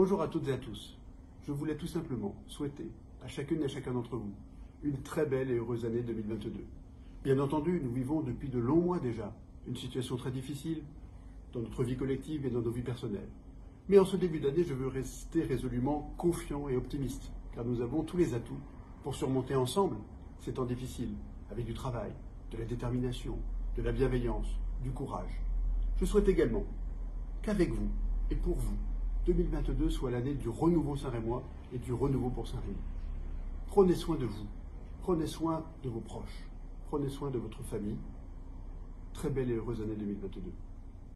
Bonjour à toutes et à tous. Je voulais tout simplement souhaiter à chacune et à chacun d'entre vous une très belle et heureuse année 2022. Bien entendu, nous vivons depuis de longs mois déjà une situation très difficile dans notre vie collective et dans nos vies personnelles. Mais en ce début d'année, je veux rester résolument confiant et optimiste, car nous avons tous les atouts pour surmonter ensemble ces temps difficiles, avec du travail, de la détermination, de la bienveillance, du courage. Je souhaite également qu'avec vous et pour vous, 2022 soit l'année du renouveau Saint-Rémois et du renouveau pour Saint-Rémy. Prenez soin de vous, prenez soin de vos proches, prenez soin de votre famille. Très belle et heureuse année 2022.